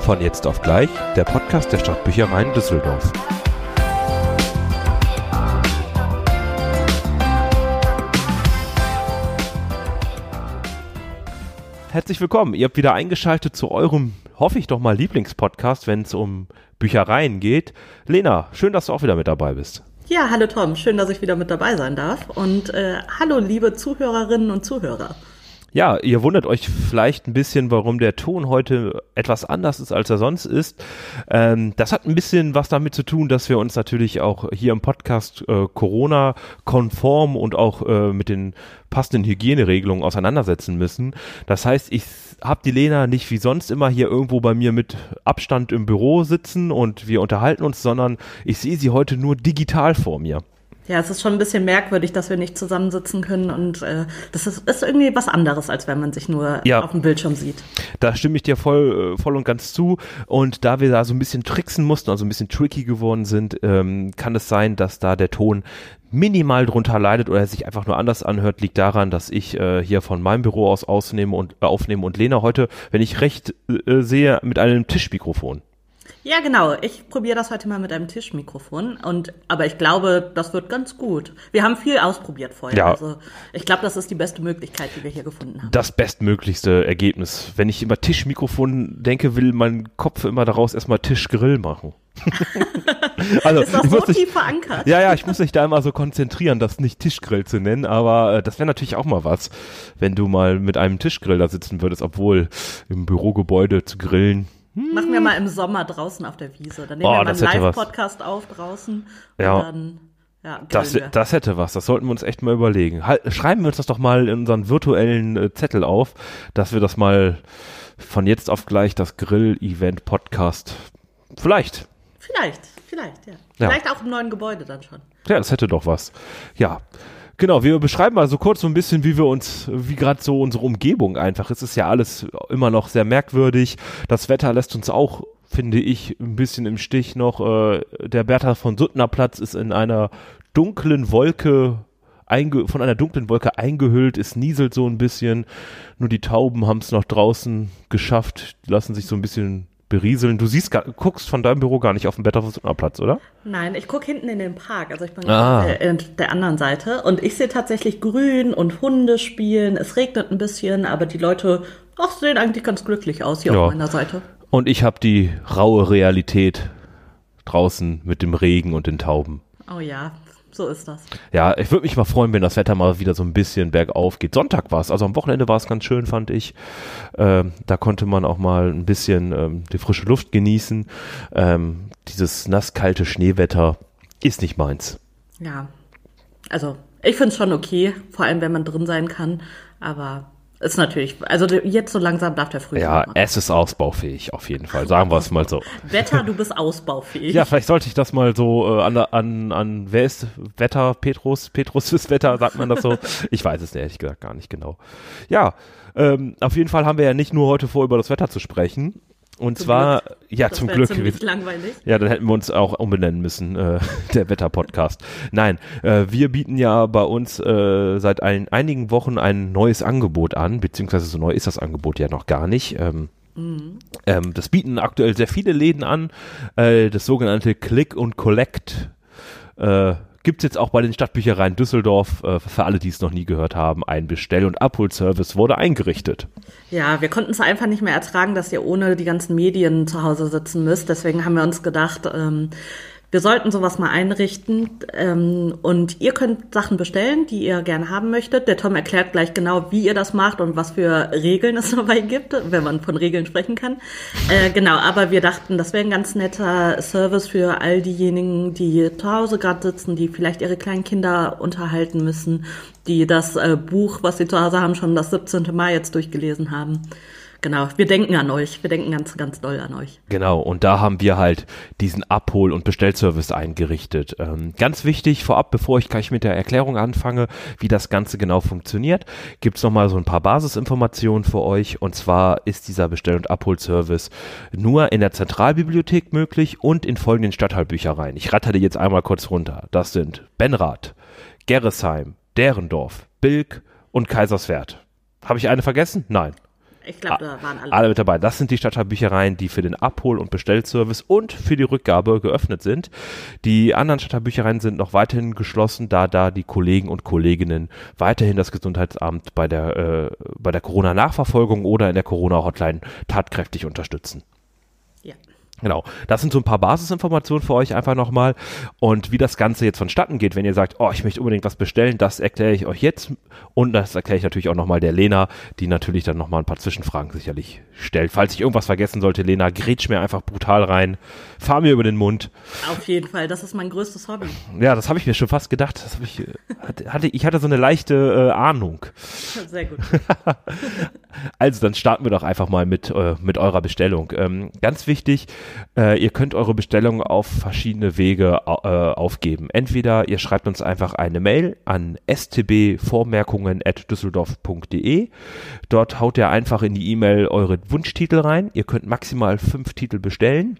Von jetzt auf gleich, der Podcast der Stadtbüchereien Düsseldorf. Herzlich willkommen. Ihr habt wieder eingeschaltet zu eurem, hoffe ich doch mal, Lieblingspodcast, wenn es um Büchereien geht. Lena, schön, dass du auch wieder mit dabei bist. Ja, hallo Tom, schön, dass ich wieder mit dabei sein darf. Und äh, hallo, liebe Zuhörerinnen und Zuhörer. Ja, ihr wundert euch vielleicht ein bisschen, warum der Ton heute etwas anders ist, als er sonst ist. Ähm, das hat ein bisschen was damit zu tun, dass wir uns natürlich auch hier im Podcast äh, Corona-konform und auch äh, mit den passenden Hygieneregelungen auseinandersetzen müssen. Das heißt, ich habe die Lena nicht wie sonst immer hier irgendwo bei mir mit Abstand im Büro sitzen und wir unterhalten uns, sondern ich sehe sie heute nur digital vor mir. Ja, es ist schon ein bisschen merkwürdig, dass wir nicht zusammensitzen können und äh, das ist, ist irgendwie was anderes, als wenn man sich nur ja, auf dem Bildschirm sieht. Da stimme ich dir voll, äh, voll und ganz zu. Und da wir da so ein bisschen tricksen mussten, also ein bisschen tricky geworden sind, ähm, kann es sein, dass da der Ton minimal drunter leidet oder sich einfach nur anders anhört, liegt daran, dass ich äh, hier von meinem Büro aus ausnehme und äh, aufnehme und Lena heute, wenn ich recht äh, sehe, mit einem Tischmikrofon. Ja, genau. Ich probiere das heute mal mit einem Tischmikrofon. Und, aber ich glaube, das wird ganz gut. Wir haben viel ausprobiert vorher. Ja. Also ich glaube, das ist die beste Möglichkeit, die wir hier gefunden haben. Das bestmöglichste Ergebnis. Wenn ich immer Tischmikrofon denke, will mein Kopf immer daraus erstmal Tischgrill machen. also, ist das so tief nicht, verankert? Ja, ja, ich muss mich da immer so konzentrieren, das nicht Tischgrill zu nennen, aber äh, das wäre natürlich auch mal was, wenn du mal mit einem Tischgrill da sitzen würdest, obwohl im Bürogebäude zu grillen Machen wir mal im Sommer draußen auf der Wiese. Dann nehmen oh, wir mal einen Live-Podcast auf draußen. Ja. Dann, ja das, das hätte was. Das sollten wir uns echt mal überlegen. Halt, schreiben wir uns das doch mal in unseren virtuellen äh, Zettel auf, dass wir das mal von jetzt auf gleich das Grill-Event-Podcast vielleicht. Vielleicht, vielleicht, ja. ja. Vielleicht auch im neuen Gebäude dann schon. Ja, das hätte doch was. Ja. Genau, wir beschreiben mal so kurz so ein bisschen, wie wir uns, wie gerade so unsere Umgebung einfach. Es ist ja alles immer noch sehr merkwürdig. Das Wetter lässt uns auch, finde ich, ein bisschen im Stich noch. Äh, der Bertha von Suttner Platz ist in einer dunklen Wolke von einer dunklen Wolke eingehüllt, es nieselt so ein bisschen. Nur die Tauben haben es noch draußen geschafft, lassen sich so ein bisschen berieseln. Du siehst, guckst von deinem Büro gar nicht auf den Platz, oder? Nein, ich gucke hinten in den Park. Also ich bin ah. auf der, der, anderen Seite und ich sehe tatsächlich Grün und Hunde spielen. Es regnet ein bisschen, aber die Leute ach, sehen eigentlich ganz glücklich aus hier ja. auf meiner Seite. Und ich habe die raue Realität draußen mit dem Regen und den Tauben. Oh ja, so ist das. Ja, ich würde mich mal freuen, wenn das Wetter mal wieder so ein bisschen bergauf geht. Sonntag war es, also am Wochenende war es ganz schön, fand ich. Ähm, da konnte man auch mal ein bisschen ähm, die frische Luft genießen. Ähm, dieses nasskalte Schneewetter ist nicht meins. Ja, also ich finde es schon okay, vor allem wenn man drin sein kann, aber ist natürlich, also jetzt so langsam darf der Frühling. Ja, es ist ausbaufähig, auf jeden Fall. Sagen wir es mal so. Wetter, du bist ausbaufähig. Ja, vielleicht sollte ich das mal so äh, an, an, an, wer ist Wetter? Petrus? Petrus ist Wetter, sagt man das so? Ich weiß es ehrlich gesagt gar nicht genau. Ja, ähm, auf jeden Fall haben wir ja nicht nur heute vor, über das Wetter zu sprechen, und zum zwar, Glück. ja, das zum Glück. langweilig. Ja, dann hätten wir uns auch umbenennen müssen, äh, der Wetter-Podcast. Nein, äh, wir bieten ja bei uns äh, seit ein, einigen Wochen ein neues Angebot an, beziehungsweise so neu ist das Angebot ja noch gar nicht. Ähm, mhm. ähm, das bieten aktuell sehr viele Läden an, äh, das sogenannte Click und Collect. Äh, gibt es jetzt auch bei den Stadtbüchereien Düsseldorf, äh, für alle, die es noch nie gehört haben, ein Bestell- und Abholservice wurde eingerichtet. Ja, wir konnten es einfach nicht mehr ertragen, dass ihr ohne die ganzen Medien zu Hause sitzen müsst. Deswegen haben wir uns gedacht, ähm, wir sollten sowas mal einrichten ähm, und ihr könnt Sachen bestellen, die ihr gerne haben möchtet. Der Tom erklärt gleich genau, wie ihr das macht und was für Regeln es dabei gibt, wenn man von Regeln sprechen kann. Äh, genau, aber wir dachten, das wäre ein ganz netter Service für all diejenigen, die zu Hause gerade sitzen, die vielleicht ihre kleinen Kinder unterhalten müssen, die das äh, Buch, was sie zu Hause haben, schon das 17. Mai jetzt durchgelesen haben. Genau, wir denken an euch. Wir denken ganz, ganz doll an euch. Genau, und da haben wir halt diesen Abhol- und Bestellservice eingerichtet. Ähm, ganz wichtig, vorab, bevor ich gleich mit der Erklärung anfange, wie das Ganze genau funktioniert, gibt's noch mal so ein paar Basisinformationen für euch. Und zwar ist dieser Bestell- und Abholservice nur in der Zentralbibliothek möglich und in folgenden Stadtteilbüchereien. Ich ratter die jetzt einmal kurz runter. Das sind Benrath, Gerresheim, Derendorf, Bilk und Kaiserswerth. Habe ich eine vergessen? Nein. Ich glaube, da waren alle. Alle mit dabei. Das sind die Stadtteilbüchereien, die für den Abhol- und Bestellservice und für die Rückgabe geöffnet sind. Die anderen Stadtteilbüchereien sind noch weiterhin geschlossen, da da die Kollegen und Kolleginnen weiterhin das Gesundheitsamt bei der, äh, bei der Corona-Nachverfolgung oder in der Corona-Hotline tatkräftig unterstützen. Genau, das sind so ein paar Basisinformationen für euch einfach nochmal. Und wie das Ganze jetzt vonstatten geht, wenn ihr sagt, oh, ich möchte unbedingt was bestellen, das erkläre ich euch jetzt. Und das erkläre ich natürlich auch nochmal der Lena, die natürlich dann nochmal ein paar Zwischenfragen sicherlich stellt. Falls ich irgendwas vergessen sollte, Lena, grätsch mir einfach brutal rein, fahr mir über den Mund. Auf jeden Fall, das ist mein größtes Hobby. Ja, das habe ich mir schon fast gedacht. Das ich, hatte, ich hatte so eine leichte äh, Ahnung. Sehr gut. also dann starten wir doch einfach mal mit, äh, mit eurer Bestellung. Ähm, ganz wichtig, äh, ihr könnt eure Bestellung auf verschiedene Wege äh, aufgeben. Entweder ihr schreibt uns einfach eine Mail an stbvormerkungen.düsseldorf.de. Dort haut ihr einfach in die E-Mail eure Wunschtitel rein. Ihr könnt maximal fünf Titel bestellen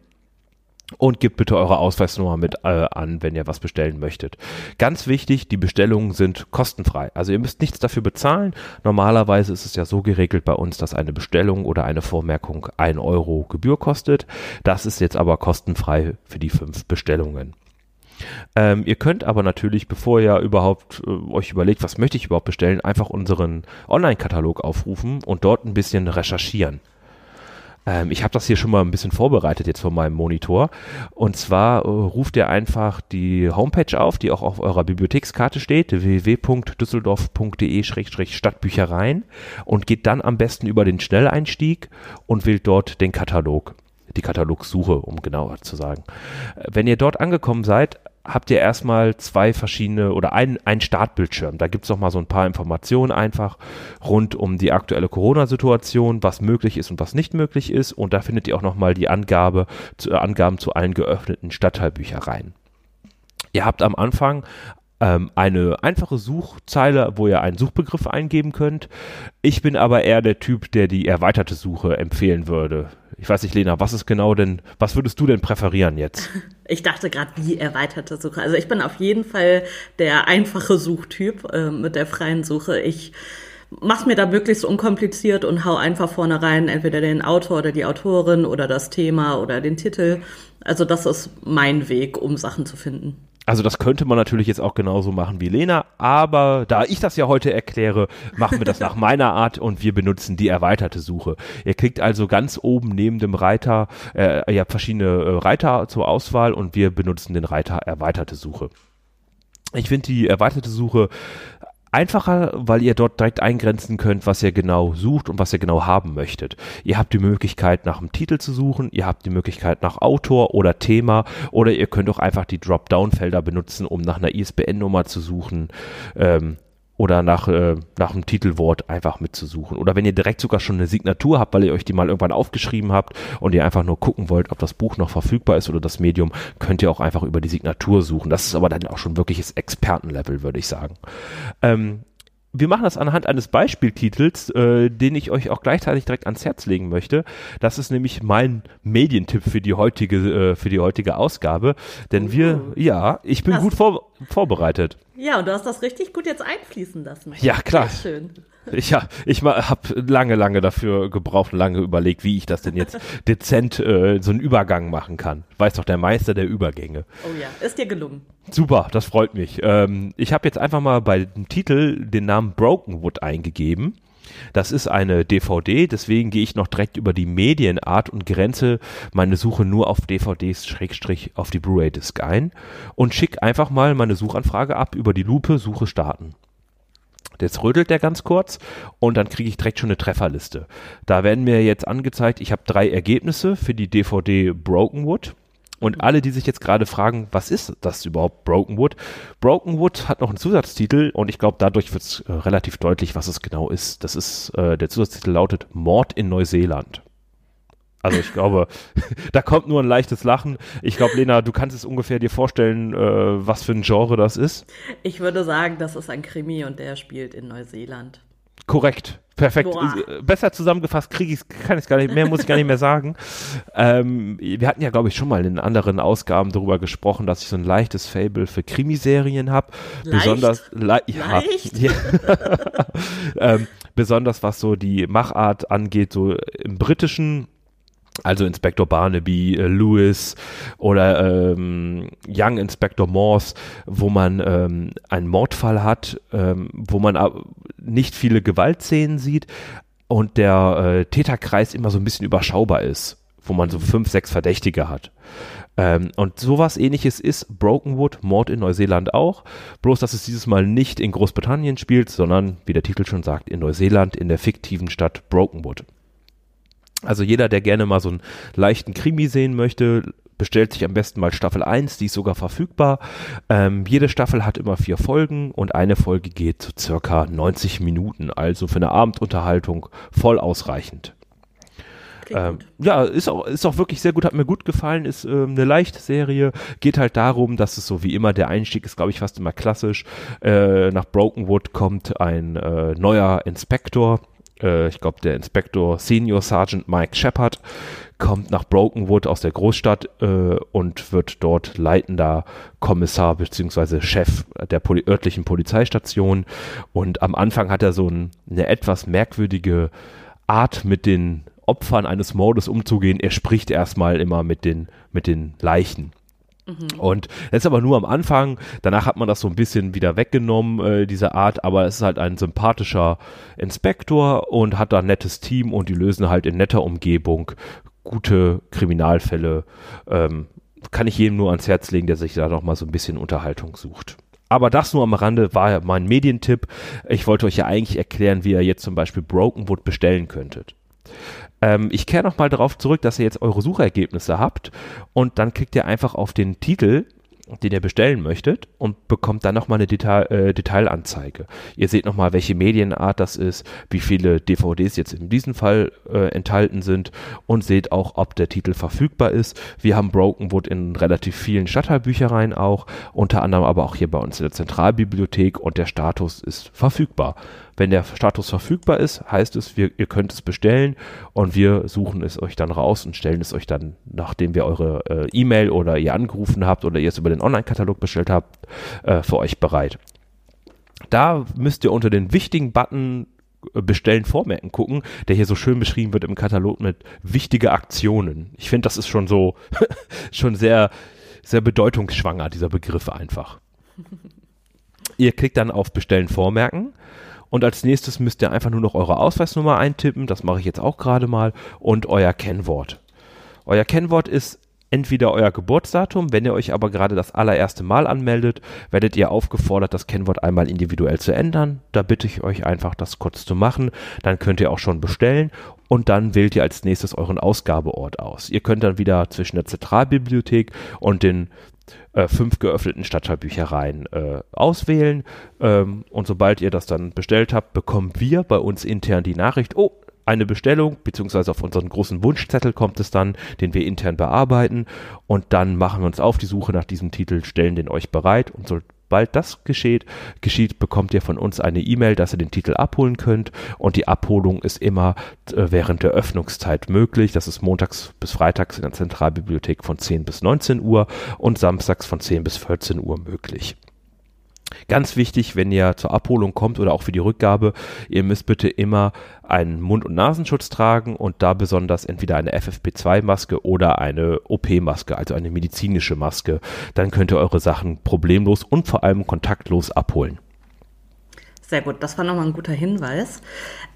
und gebt bitte eure Ausweisnummer mit äh, an, wenn ihr was bestellen möchtet. Ganz wichtig, die Bestellungen sind kostenfrei. Also ihr müsst nichts dafür bezahlen. Normalerweise ist es ja so geregelt bei uns, dass eine Bestellung oder eine Vormerkung ein Euro Gebühr kostet. Das ist jetzt aber kostenfrei für die fünf Bestellungen. Ähm, ihr könnt aber natürlich, bevor ihr überhaupt äh, euch überlegt, was möchte ich überhaupt bestellen, einfach unseren Online-Katalog aufrufen und dort ein bisschen recherchieren. Ähm, ich habe das hier schon mal ein bisschen vorbereitet jetzt von meinem Monitor. Und zwar äh, ruft ihr einfach die Homepage auf, die auch auf eurer Bibliothekskarte steht, www.düsseldorf.de-stadtbüchereien und geht dann am besten über den Schnelleinstieg und wählt dort den Katalog die Katalogsuche, um genauer zu sagen. Äh, wenn ihr dort angekommen seid, habt ihr erstmal zwei verschiedene oder ein, ein Startbildschirm. Da gibt's noch mal so ein paar Informationen einfach rund um die aktuelle Corona-Situation, was möglich ist und was nicht möglich ist. Und da findet ihr auch noch mal die Angabe, zu, Angaben zu allen geöffneten Stadtteilbüchereien. Ihr habt am Anfang ähm, eine einfache Suchzeile, wo ihr einen Suchbegriff eingeben könnt. Ich bin aber eher der Typ, der die erweiterte Suche empfehlen würde. Ich weiß nicht, Lena, was ist genau denn, was würdest du denn präferieren jetzt? Ich dachte gerade, wie erweiterte Suche. Also ich bin auf jeden Fall der einfache Suchtyp äh, mit der freien Suche. Ich mach's mir da möglichst unkompliziert und hau einfach vorne rein, entweder den Autor oder die Autorin oder das Thema oder den Titel. Also das ist mein Weg, um Sachen zu finden. Also das könnte man natürlich jetzt auch genauso machen wie Lena, aber da ich das ja heute erkläre, machen wir das nach meiner Art und wir benutzen die erweiterte Suche. Ihr kriegt also ganz oben neben dem Reiter, äh, ihr habt verschiedene äh, Reiter zur Auswahl und wir benutzen den Reiter erweiterte Suche. Ich finde die erweiterte Suche einfacher, weil ihr dort direkt eingrenzen könnt, was ihr genau sucht und was ihr genau haben möchtet. Ihr habt die Möglichkeit, nach dem Titel zu suchen, ihr habt die Möglichkeit nach Autor oder Thema oder ihr könnt auch einfach die Dropdown-Felder benutzen, um nach einer ISBN-Nummer zu suchen. Ähm, oder nach, äh, nach einem Titelwort einfach mitzusuchen. Oder wenn ihr direkt sogar schon eine Signatur habt, weil ihr euch die mal irgendwann aufgeschrieben habt und ihr einfach nur gucken wollt, ob das Buch noch verfügbar ist oder das Medium, könnt ihr auch einfach über die Signatur suchen. Das ist aber dann auch schon wirkliches Expertenlevel, würde ich sagen. Ähm, wir machen das anhand eines Beispieltitels, äh, den ich euch auch gleichzeitig direkt ans Herz legen möchte. Das ist nämlich mein Medientipp für die heutige, äh, für die heutige Ausgabe. Denn wir, ja, ich bin hast, gut vor, vorbereitet. Ja, und du hast das richtig gut jetzt einfließen lassen. Ja, klar. Sehr schön. Ich, ja, ich habe lange, lange dafür gebraucht, lange überlegt, wie ich das denn jetzt dezent äh, so einen Übergang machen kann. Weiß doch der Meister der Übergänge. Oh ja, ist dir gelungen. Super, das freut mich. Ähm, ich habe jetzt einfach mal bei dem Titel den Namen Brokenwood eingegeben. Das ist eine DVD, deswegen gehe ich noch direkt über die Medienart und grenze meine Suche nur auf DVDs Schrägstrich auf die Blu-ray-Disc ein und schicke einfach mal meine Suchanfrage ab über die Lupe Suche starten. Jetzt rödelt der ganz kurz und dann kriege ich direkt schon eine Trefferliste. Da werden mir jetzt angezeigt, ich habe drei Ergebnisse für die DVD Brokenwood. Und alle, die sich jetzt gerade fragen, was ist das überhaupt, Brokenwood? Brokenwood hat noch einen Zusatztitel und ich glaube, dadurch wird es äh, relativ deutlich, was es genau ist. Das ist, äh, der Zusatztitel lautet Mord in Neuseeland. Also ich glaube, da kommt nur ein leichtes Lachen. Ich glaube, Lena, du kannst es ungefähr dir vorstellen, äh, was für ein Genre das ist. Ich würde sagen, das ist ein Krimi und der spielt in Neuseeland. Korrekt. Perfekt. Boah. Besser zusammengefasst kriege ich kann ich gar nicht mehr, muss ich gar nicht mehr sagen. Ähm, wir hatten ja, glaube ich, schon mal in anderen Ausgaben darüber gesprochen, dass ich so ein leichtes Fable für Krimiserien habe. Besonders le ja, leicht. Ja. ähm, besonders was so die Machart angeht, so im britischen also Inspector Barnaby, äh, Lewis oder ähm, Young Inspector Morse, wo man ähm, einen Mordfall hat, ähm, wo man nicht viele Gewaltszenen sieht und der äh, Täterkreis immer so ein bisschen überschaubar ist, wo man so fünf, sechs Verdächtige hat. Ähm, und sowas ähnliches ist Brokenwood, Mord in Neuseeland auch. Bloß, dass es dieses Mal nicht in Großbritannien spielt, sondern, wie der Titel schon sagt, in Neuseeland, in der fiktiven Stadt Brokenwood. Also jeder, der gerne mal so einen leichten Krimi sehen möchte, bestellt sich am besten mal Staffel 1, die ist sogar verfügbar. Ähm, jede Staffel hat immer vier Folgen und eine Folge geht zu circa 90 Minuten, also für eine Abendunterhaltung voll ausreichend. Ähm, ja, ist auch, ist auch wirklich sehr gut, hat mir gut gefallen, ist ähm, eine leichte Serie, geht halt darum, dass es so wie immer, der Einstieg ist, glaube ich, fast immer klassisch. Äh, nach Brokenwood kommt ein äh, neuer Inspektor, äh, ich glaube, der Inspektor Senior Sergeant Mike Shepard kommt nach Brokenwood aus der Großstadt äh, und wird dort leitender Kommissar bzw. Chef der Poli örtlichen Polizeistation. Und am Anfang hat er so ein, eine etwas merkwürdige Art mit den Opfern eines Mordes umzugehen. Er spricht erstmal immer mit den, mit den Leichen. Mhm. Und das ist aber nur am Anfang. Danach hat man das so ein bisschen wieder weggenommen, äh, diese Art. Aber es ist halt ein sympathischer Inspektor und hat da ein nettes Team und die lösen halt in netter Umgebung gute Kriminalfälle. Ähm, kann ich jedem nur ans Herz legen, der sich da noch mal so ein bisschen Unterhaltung sucht. Aber das nur am Rande war mein Medientipp. Ich wollte euch ja eigentlich erklären, wie ihr jetzt zum Beispiel Brokenwood bestellen könntet. Ähm, ich kehre nochmal darauf zurück, dass ihr jetzt eure Suchergebnisse habt und dann klickt ihr einfach auf den Titel den ihr bestellen möchtet und bekommt dann nochmal eine Detail, äh, Detailanzeige. Ihr seht nochmal, welche Medienart das ist, wie viele DVDs jetzt in diesem Fall äh, enthalten sind und seht auch, ob der Titel verfügbar ist. Wir haben Brokenwood in relativ vielen Stadtteilbüchereien auch, unter anderem aber auch hier bei uns in der Zentralbibliothek und der Status ist verfügbar. Wenn der Status verfügbar ist, heißt es, wir, ihr könnt es bestellen und wir suchen es euch dann raus und stellen es euch dann, nachdem wir eure äh, E-Mail oder ihr angerufen habt oder ihr es über den Online-Katalog bestellt habt, äh, für euch bereit. Da müsst ihr unter den wichtigen Button äh, bestellen vormerken gucken, der hier so schön beschrieben wird im Katalog mit wichtige Aktionen. Ich finde, das ist schon so, schon sehr, sehr bedeutungsschwanger, dieser Begriff einfach. Ihr klickt dann auf Bestellen vormerken und als nächstes müsst ihr einfach nur noch eure Ausweisnummer eintippen, das mache ich jetzt auch gerade mal, und euer Kennwort. Euer Kennwort ist entweder euer Geburtsdatum, wenn ihr euch aber gerade das allererste Mal anmeldet, werdet ihr aufgefordert, das Kennwort einmal individuell zu ändern. Da bitte ich euch einfach, das kurz zu machen. Dann könnt ihr auch schon bestellen und dann wählt ihr als nächstes euren Ausgabeort aus. Ihr könnt dann wieder zwischen der Zentralbibliothek und den äh, fünf geöffneten Stadtteilbüchereien äh, auswählen. Ähm, und sobald ihr das dann bestellt habt, bekommen wir bei uns intern die Nachricht, oh, eine Bestellung, beziehungsweise auf unseren großen Wunschzettel kommt es dann, den wir intern bearbeiten. Und dann machen wir uns auf die Suche nach diesem Titel, stellen den euch bereit und so, Sobald das geschieht, geschieht, bekommt ihr von uns eine E-Mail, dass ihr den Titel abholen könnt. Und die Abholung ist immer äh, während der Öffnungszeit möglich. Das ist montags bis freitags in der Zentralbibliothek von 10 bis 19 Uhr und samstags von 10 bis 14 Uhr möglich. Ganz wichtig, wenn ihr zur Abholung kommt oder auch für die Rückgabe, ihr müsst bitte immer einen Mund- und Nasenschutz tragen und da besonders entweder eine FFP2-Maske oder eine OP-Maske, also eine medizinische Maske. Dann könnt ihr eure Sachen problemlos und vor allem kontaktlos abholen. Sehr gut, das war nochmal ein guter Hinweis.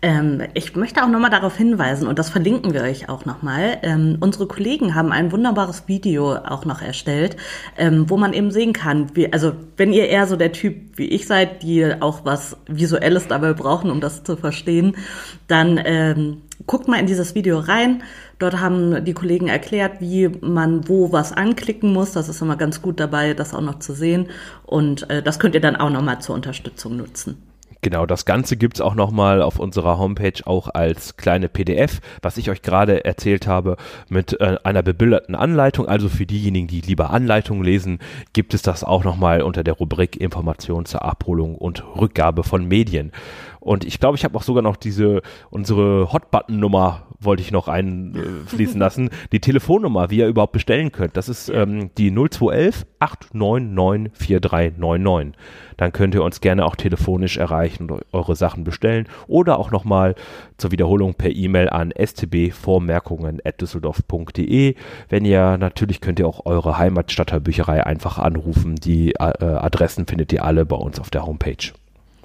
Ähm, ich möchte auch nochmal darauf hinweisen, und das verlinken wir euch auch nochmal. Ähm, unsere Kollegen haben ein wunderbares Video auch noch erstellt, ähm, wo man eben sehen kann, wie, also wenn ihr eher so der Typ wie ich seid, die auch was Visuelles dabei brauchen, um das zu verstehen, dann ähm, guckt mal in dieses Video rein. Dort haben die Kollegen erklärt, wie man wo was anklicken muss. Das ist immer ganz gut dabei, das auch noch zu sehen. Und äh, das könnt ihr dann auch nochmal zur Unterstützung nutzen. Genau, das Ganze gibt's auch nochmal auf unserer Homepage auch als kleine PDF, was ich euch gerade erzählt habe, mit äh, einer bebilderten Anleitung. Also für diejenigen, die lieber Anleitungen lesen, gibt es das auch nochmal unter der Rubrik Informationen zur Abholung und Rückgabe von Medien. Und ich glaube, ich habe auch sogar noch diese, unsere Hotbutton-Nummer wollte ich noch einfließen lassen. Die Telefonnummer, wie ihr überhaupt bestellen könnt. Das ist ähm, die 0211 899 4399. Dann könnt ihr uns gerne auch telefonisch erreichen und eure Sachen bestellen oder auch nochmal zur Wiederholung per E-Mail an stbvormerkungen.düsseldorf.de. Wenn ihr, natürlich könnt ihr auch eure Heimatstadtteilbücherei einfach anrufen. Die äh, Adressen findet ihr alle bei uns auf der Homepage.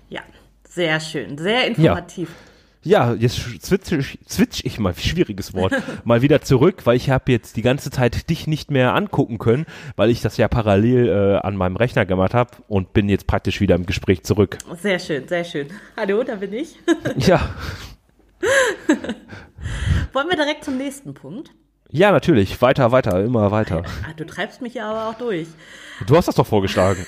Ja, sehr schön, sehr informativ. Ja. Ja, jetzt switch ich, switch ich mal, schwieriges Wort, mal wieder zurück, weil ich habe jetzt die ganze Zeit dich nicht mehr angucken können, weil ich das ja parallel äh, an meinem Rechner gemacht habe und bin jetzt praktisch wieder im Gespräch zurück. Sehr schön, sehr schön. Hallo, da bin ich. ja. Wollen wir direkt zum nächsten Punkt? Ja, natürlich. Weiter, weiter, immer weiter. Ah, du treibst mich ja aber auch durch. Du hast das doch vorgeschlagen.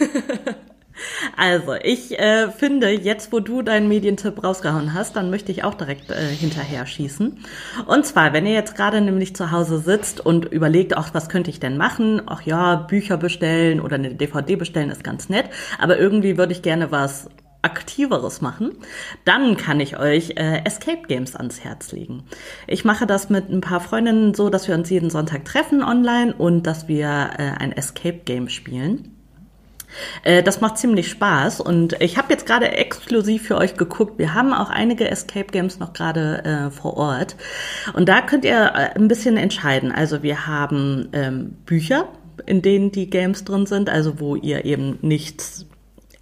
Also, ich äh, finde, jetzt wo du deinen Medientipp rausgehauen hast, dann möchte ich auch direkt äh, hinterher schießen. Und zwar, wenn ihr jetzt gerade nämlich zu Hause sitzt und überlegt, ach, was könnte ich denn machen? Ach ja, Bücher bestellen oder eine DVD bestellen ist ganz nett, aber irgendwie würde ich gerne was aktiveres machen, dann kann ich euch äh, Escape Games ans Herz legen. Ich mache das mit ein paar Freundinnen so, dass wir uns jeden Sonntag treffen online und dass wir äh, ein Escape Game spielen. Äh, das macht ziemlich Spaß und ich habe jetzt gerade exklusiv für euch geguckt. Wir haben auch einige Escape Games noch gerade äh, vor Ort und da könnt ihr äh, ein bisschen entscheiden. Also wir haben ähm, Bücher, in denen die Games drin sind, also wo ihr eben nichts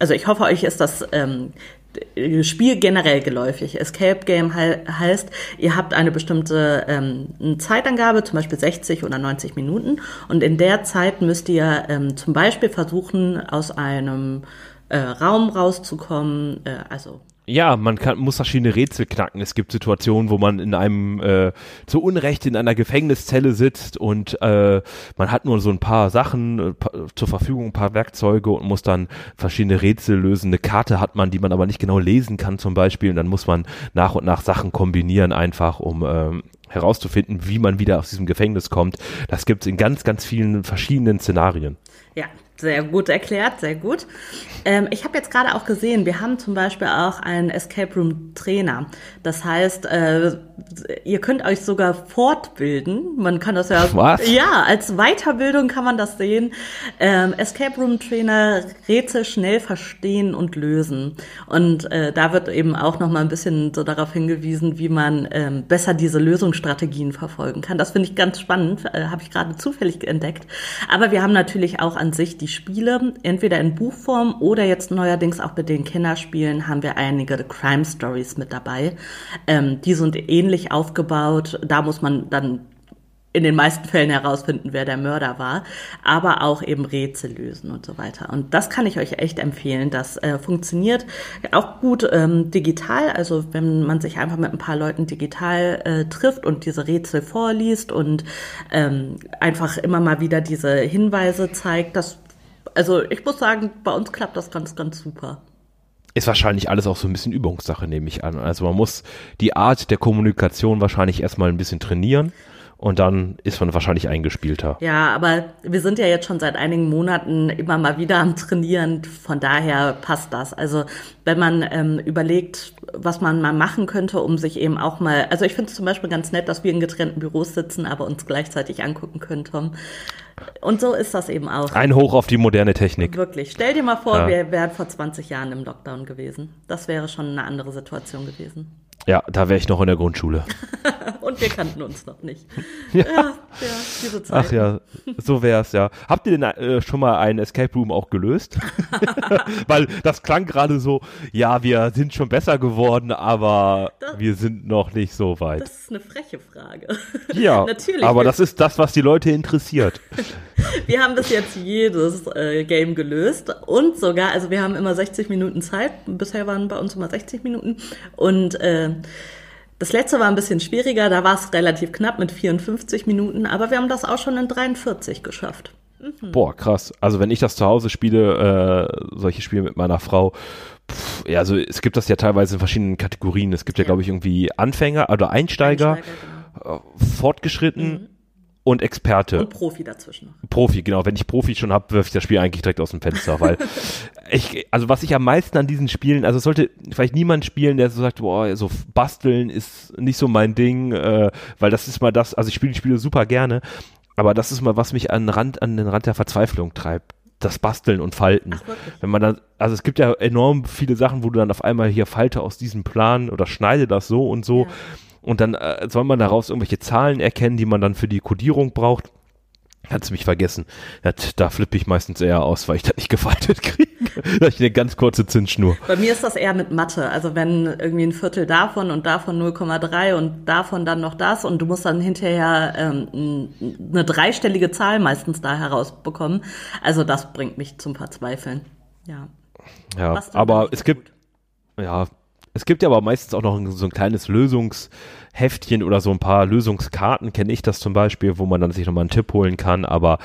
also ich hoffe, euch ist das ähm, Spiel generell geläufig. Escape Game he heißt, ihr habt eine bestimmte ähm, Zeitangabe, zum Beispiel 60 oder 90 Minuten, und in der Zeit müsst ihr ähm, zum Beispiel versuchen, aus einem äh, Raum rauszukommen, äh, also ja, man kann, muss verschiedene Rätsel knacken. Es gibt Situationen, wo man in einem äh, zu Unrecht in einer Gefängniszelle sitzt und äh, man hat nur so ein paar Sachen äh, zur Verfügung, ein paar Werkzeuge und muss dann verschiedene Rätsel lösen. Eine Karte hat man, die man aber nicht genau lesen kann zum Beispiel und dann muss man nach und nach Sachen kombinieren einfach, um ähm, herauszufinden, wie man wieder aus diesem Gefängnis kommt. Das gibt es in ganz, ganz vielen verschiedenen Szenarien. Ja, sehr gut erklärt, sehr gut. Ähm, ich habe jetzt gerade auch gesehen, wir haben zum Beispiel auch einen Escape Room Trainer. Das heißt, äh, ihr könnt euch sogar fortbilden. Man kann das ja. Was? Ja, als Weiterbildung kann man das sehen. Ähm, Escape Room Trainer Rätsel schnell verstehen und lösen. Und äh, da wird eben auch noch mal ein bisschen so darauf hingewiesen, wie man ähm, besser diese Lösungsstrategien verfolgen kann. Das finde ich ganz spannend. Äh, habe ich gerade zufällig entdeckt. Aber wir haben natürlich auch an sich die Spiele, entweder in Buchform oder jetzt neuerdings auch bei den Kinderspielen haben wir einige Crime Stories mit dabei. Ähm, die sind ähnlich aufgebaut. Da muss man dann in den meisten Fällen herausfinden, wer der Mörder war, aber auch eben Rätsel lösen und so weiter. Und das kann ich euch echt empfehlen. Das äh, funktioniert auch gut ähm, digital. Also wenn man sich einfach mit ein paar Leuten digital äh, trifft und diese Rätsel vorliest und ähm, einfach immer mal wieder diese Hinweise zeigt, das also ich muss sagen, bei uns klappt das ganz, ganz super. Ist wahrscheinlich alles auch so ein bisschen Übungssache, nehme ich an. Also man muss die Art der Kommunikation wahrscheinlich erstmal ein bisschen trainieren und dann ist man wahrscheinlich eingespielter. Ja, aber wir sind ja jetzt schon seit einigen Monaten immer mal wieder am Trainieren, von daher passt das. Also wenn man ähm, überlegt, was man mal machen könnte, um sich eben auch mal, also ich finde es zum Beispiel ganz nett, dass wir in getrennten Büros sitzen, aber uns gleichzeitig angucken können, Tom. Und so ist das eben auch. Ein Hoch auf die moderne Technik. Wirklich. Stell dir mal vor, ja. wir wären vor 20 Jahren im Lockdown gewesen. Das wäre schon eine andere Situation gewesen. Ja, da wäre ich noch in der Grundschule. Und wir kannten uns noch nicht. ja. Ja, diese Zeit. Ach ja, so wär's ja. Habt ihr denn äh, schon mal einen Escape Room auch gelöst? Weil das klang gerade so, ja, wir sind schon besser geworden, aber das, wir sind noch nicht so weit. Das ist eine freche Frage. Ja, natürlich. Aber das ist das, was die Leute interessiert. wir haben bis jetzt jedes äh, Game gelöst und sogar, also wir haben immer 60 Minuten Zeit. Bisher waren bei uns immer 60 Minuten und äh, das letzte war ein bisschen schwieriger, da war es relativ knapp mit 54 Minuten, aber wir haben das auch schon in 43 geschafft. Mhm. Boah, krass. Also wenn ich das zu Hause spiele, äh, solche Spiele mit meiner Frau, pff, ja, also es gibt das ja teilweise in verschiedenen Kategorien. Es gibt ja, ja glaube ich, irgendwie Anfänger oder Einsteiger, Einsteiger genau. äh, fortgeschritten. Mhm und Experte. Und Profi dazwischen. Profi, genau. Wenn ich Profi schon habe, wirf ich das Spiel eigentlich direkt aus dem Fenster, weil ich, also was ich am meisten an diesen Spielen, also es sollte vielleicht niemand spielen, der so sagt, boah, so basteln ist nicht so mein Ding, äh, weil das ist mal das, also ich spiele die Spiele super gerne, aber das ist mal, was mich an, Rand, an den Rand der Verzweiflung treibt. Das Basteln und Falten. Ach, Wenn man dann, also es gibt ja enorm viele Sachen, wo du dann auf einmal hier falte aus diesem Plan oder schneide das so und so. Ja und dann äh, soll man daraus irgendwelche Zahlen erkennen, die man dann für die Codierung braucht. Hat sie mich vergessen. Ja, da flippe ich meistens eher aus, weil ich das nicht gefaltet kriege. da ich eine ganz kurze Zinsschnur. Bei mir ist das eher mit Mathe. Also wenn irgendwie ein Viertel davon und davon 0,3 und davon dann noch das und du musst dann hinterher ähm, eine dreistellige Zahl meistens da herausbekommen. Also das bringt mich zum Verzweifeln. Ja. Ja, aber es gibt, ja, es gibt ja aber meistens auch noch so ein kleines Lösungsheftchen oder so ein paar Lösungskarten, kenne ich das zum Beispiel, wo man dann sich nochmal einen Tipp holen kann, aber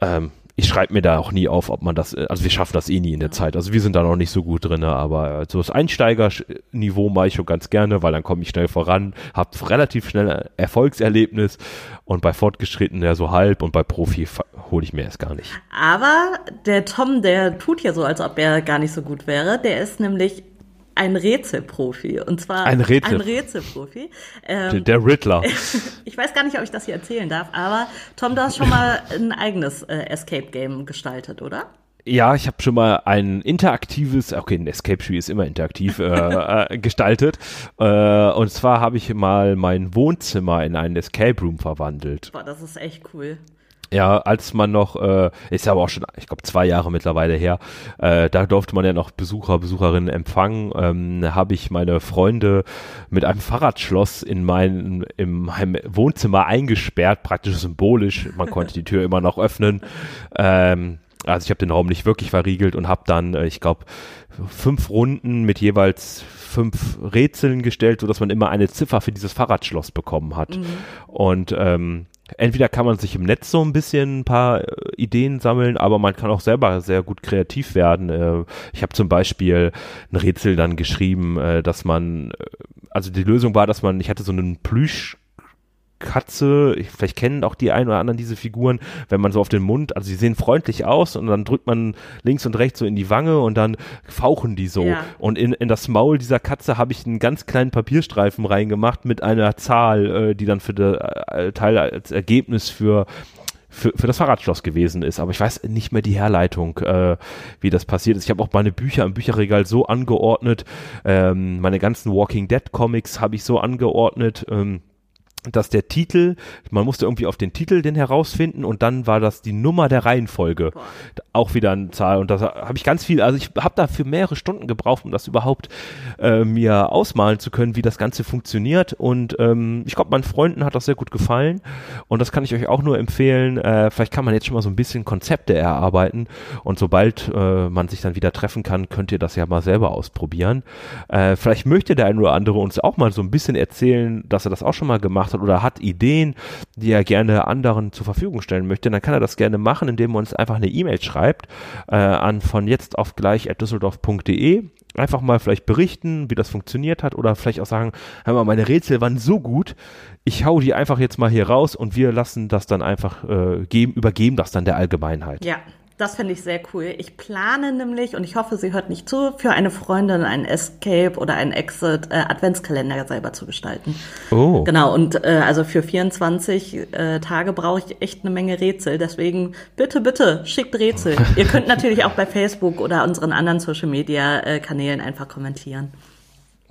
ähm, ich schreibe mir da auch nie auf, ob man das, also wir schaffen das eh nie in der Zeit. Also wir sind da noch nicht so gut drin, aber so das Einsteigerniveau mache ich schon ganz gerne, weil dann komme ich schnell voran, habe relativ schnell Erfolgserlebnis und bei Fortgeschritten ja so halb und bei Profi hole ich mir erst gar nicht. Aber der Tom, der tut ja so, als ob er gar nicht so gut wäre. Der ist nämlich ein Rätselprofi. Und zwar ein, Rätsel. ein Rätselprofi. Ähm, der Riddler. ich weiß gar nicht, ob ich das hier erzählen darf, aber Tom, du hast schon mal ein eigenes äh, Escape-Game gestaltet, oder? Ja, ich habe schon mal ein interaktives, okay, ein Escape-Spiel ist immer interaktiv, äh, äh, gestaltet. Äh, und zwar habe ich mal mein Wohnzimmer in einen Escape Room verwandelt. Boah, das ist echt cool. Ja, als man noch, äh, ist ja aber auch schon, ich glaube, zwei Jahre mittlerweile her, äh, da durfte man ja noch Besucher, Besucherinnen empfangen, ähm, habe ich meine Freunde mit einem Fahrradschloss in mein, in meinem Wohnzimmer eingesperrt, praktisch symbolisch, man konnte die Tür immer noch öffnen. Ähm, also ich habe den Raum nicht wirklich verriegelt und habe dann, äh, ich glaube, fünf Runden mit jeweils fünf Rätseln gestellt, so dass man immer eine Ziffer für dieses Fahrradschloss bekommen hat. Mhm. Und ähm, entweder kann man sich im Netz so ein bisschen ein paar äh, Ideen sammeln, aber man kann auch selber sehr gut kreativ werden. Äh, ich habe zum Beispiel ein Rätsel dann geschrieben, äh, dass man, äh, also die Lösung war, dass man, ich hatte so einen Plüsch Katze, ich, vielleicht kennen auch die einen oder anderen diese Figuren, wenn man so auf den Mund, also sie sehen freundlich aus und dann drückt man links und rechts so in die Wange und dann fauchen die so. Ja. Und in, in das Maul dieser Katze habe ich einen ganz kleinen Papierstreifen reingemacht mit einer Zahl, äh, die dann für den äh, Teil als Ergebnis für für, für das Fahrradschloss gewesen ist. Aber ich weiß nicht mehr die Herleitung, äh, wie das passiert ist. Ich habe auch meine Bücher im Bücherregal so angeordnet, ähm, meine ganzen Walking Dead Comics habe ich so angeordnet. Ähm, dass der Titel, man musste irgendwie auf den Titel den herausfinden und dann war das die Nummer der Reihenfolge. Boah. Auch wieder eine Zahl und das habe ich ganz viel, also ich habe dafür mehrere Stunden gebraucht, um das überhaupt äh, mir ausmalen zu können, wie das Ganze funktioniert und ähm, ich glaube, meinen Freunden hat das sehr gut gefallen und das kann ich euch auch nur empfehlen. Äh, vielleicht kann man jetzt schon mal so ein bisschen Konzepte erarbeiten und sobald äh, man sich dann wieder treffen kann, könnt ihr das ja mal selber ausprobieren. Äh, vielleicht möchte der ein oder andere uns auch mal so ein bisschen erzählen, dass er das auch schon mal gemacht hat hat oder hat Ideen, die er gerne anderen zur Verfügung stellen möchte, dann kann er das gerne machen, indem er uns einfach eine E-Mail schreibt äh, an von jetzt auf gleich at düsseldorf.de einfach mal vielleicht berichten, wie das funktioniert hat oder vielleicht auch sagen, hör mal, meine Rätsel waren so gut, ich hau die einfach jetzt mal hier raus und wir lassen das dann einfach äh, geben, übergeben das dann der Allgemeinheit. Ja, das finde ich sehr cool. Ich plane nämlich, und ich hoffe, sie hört nicht zu, für eine Freundin einen Escape oder einen Exit äh, Adventskalender selber zu gestalten. Oh. Genau, und äh, also für 24 äh, Tage brauche ich echt eine Menge Rätsel. Deswegen bitte, bitte, schickt Rätsel. Ihr könnt natürlich auch bei Facebook oder unseren anderen Social Media äh, Kanälen einfach kommentieren.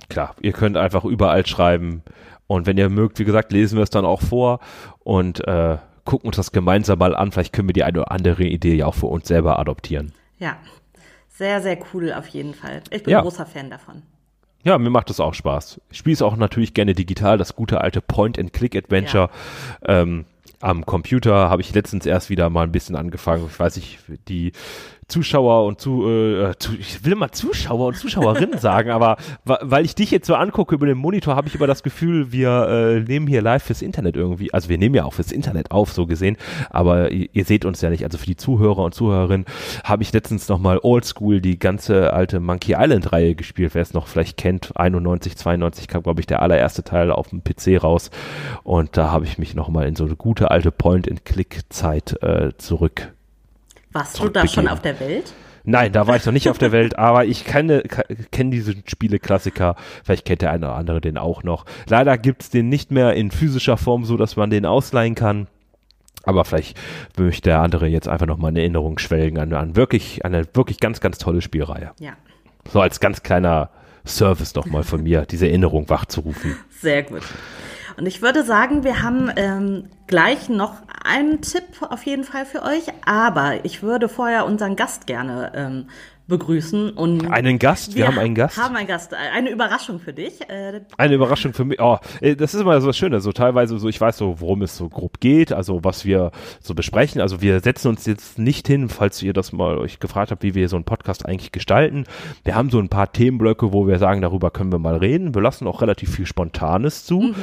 Klar, ihr könnt einfach überall schreiben. Und wenn ihr mögt, wie gesagt, lesen wir es dann auch vor. Und äh, gucken uns das gemeinsam mal an. Vielleicht können wir die eine oder andere Idee ja auch für uns selber adoptieren. Ja, sehr, sehr cool auf jeden Fall. Ich bin ja. großer Fan davon. Ja, mir macht das auch Spaß. Ich spiele es auch natürlich gerne digital, das gute alte Point-and-Click-Adventure. Ja. Ähm, am Computer habe ich letztens erst wieder mal ein bisschen angefangen. Ich weiß nicht, die Zuschauer und zu, äh, zu, ich will mal Zuschauer und Zuschauerinnen sagen, aber weil ich dich jetzt so angucke über den Monitor, habe ich immer das Gefühl, wir äh, nehmen hier live fürs Internet irgendwie, also wir nehmen ja auch fürs Internet auf, so gesehen, aber ihr, ihr seht uns ja nicht, also für die Zuhörer und Zuhörerinnen habe ich letztens nochmal Oldschool die ganze alte Monkey Island Reihe gespielt, wer es noch vielleicht kennt, 91, 92 kam glaube ich der allererste Teil auf dem PC raus. Und da habe ich mich nochmal in so eine gute alte Point-and-Click-Zeit äh, zurück warst du da schon auf der Welt? Nein, da war ich noch nicht auf der Welt, aber ich kenne, kenne diese Spiele-Klassiker. Vielleicht kennt der eine oder andere den auch noch. Leider gibt's den nicht mehr in physischer Form, so dass man den ausleihen kann. Aber vielleicht möchte der andere jetzt einfach noch mal eine Erinnerung schwelgen an, an wirklich, eine wirklich ganz, ganz tolle Spielreihe. Ja. So als ganz kleiner Service doch mal von mir, diese Erinnerung wachzurufen. Sehr gut. Und ich würde sagen, wir haben ähm, gleich noch einen Tipp auf jeden Fall für euch, aber ich würde vorher unseren Gast gerne ähm, begrüßen und einen Gast. Wir, wir, haben einen Gast. Haben einen Gast. Eine Überraschung für dich. Äh, eine Überraschung für mich. Oh, äh, das ist immer so was Schönes. So teilweise so, ich weiß so, worum es so grob geht, also was wir so besprechen. Also wir setzen uns jetzt nicht hin, falls ihr das mal euch gefragt habt, wie wir so einen Podcast eigentlich gestalten. Wir haben so ein paar Themenblöcke, wo wir sagen, darüber können wir mal reden. Wir lassen auch relativ viel Spontanes zu. Mhm.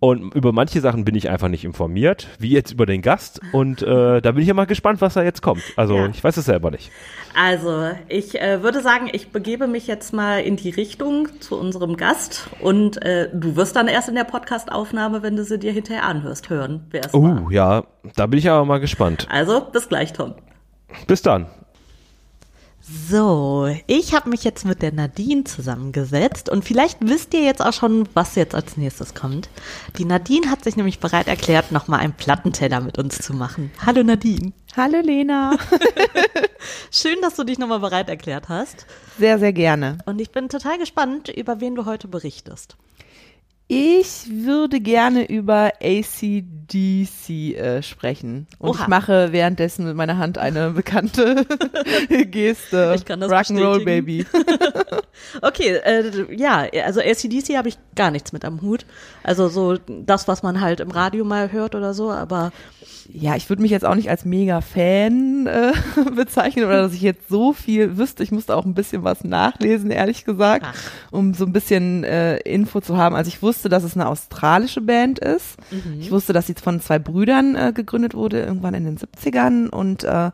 Und über manche Sachen bin ich einfach nicht informiert, wie jetzt über den Gast. Und äh, da bin ich ja mal gespannt, was da jetzt kommt. Also ja. ich weiß es selber nicht. Also ich äh, würde sagen, ich begebe mich jetzt mal in die Richtung zu unserem Gast. Und äh, du wirst dann erst in der Podcast-Aufnahme, wenn du sie dir hinterher anhörst, hören. Oh, war. ja, da bin ich aber mal gespannt. Also bis gleich, Tom. Bis dann. So, ich habe mich jetzt mit der Nadine zusammengesetzt und vielleicht wisst ihr jetzt auch schon, was jetzt als nächstes kommt. Die Nadine hat sich nämlich bereit erklärt, nochmal einen Plattenteller mit uns zu machen. Hallo Nadine. Hallo Lena. Schön, dass du dich nochmal bereit erklärt hast. Sehr, sehr gerne. Und ich bin total gespannt, über wen du heute berichtest. Ich würde gerne über ACDC äh, sprechen. Und Oha. ich mache währenddessen mit meiner Hand eine bekannte Geste. Ich kann das Rock'n'Roll Baby. okay, äh, ja, also ACDC habe ich gar nichts mit am Hut. Also so das, was man halt im Radio mal hört oder so, aber ja, ich würde mich jetzt auch nicht als mega Fan äh, bezeichnen oder dass ich jetzt so viel wüsste. Ich musste auch ein bisschen was nachlesen, ehrlich gesagt, Ach. um so ein bisschen äh, Info zu haben. Also ich wusste, dass es eine australische Band ist. Mhm. Ich wusste, dass sie von zwei Brüdern äh, gegründet wurde, irgendwann in den 70ern. Und äh,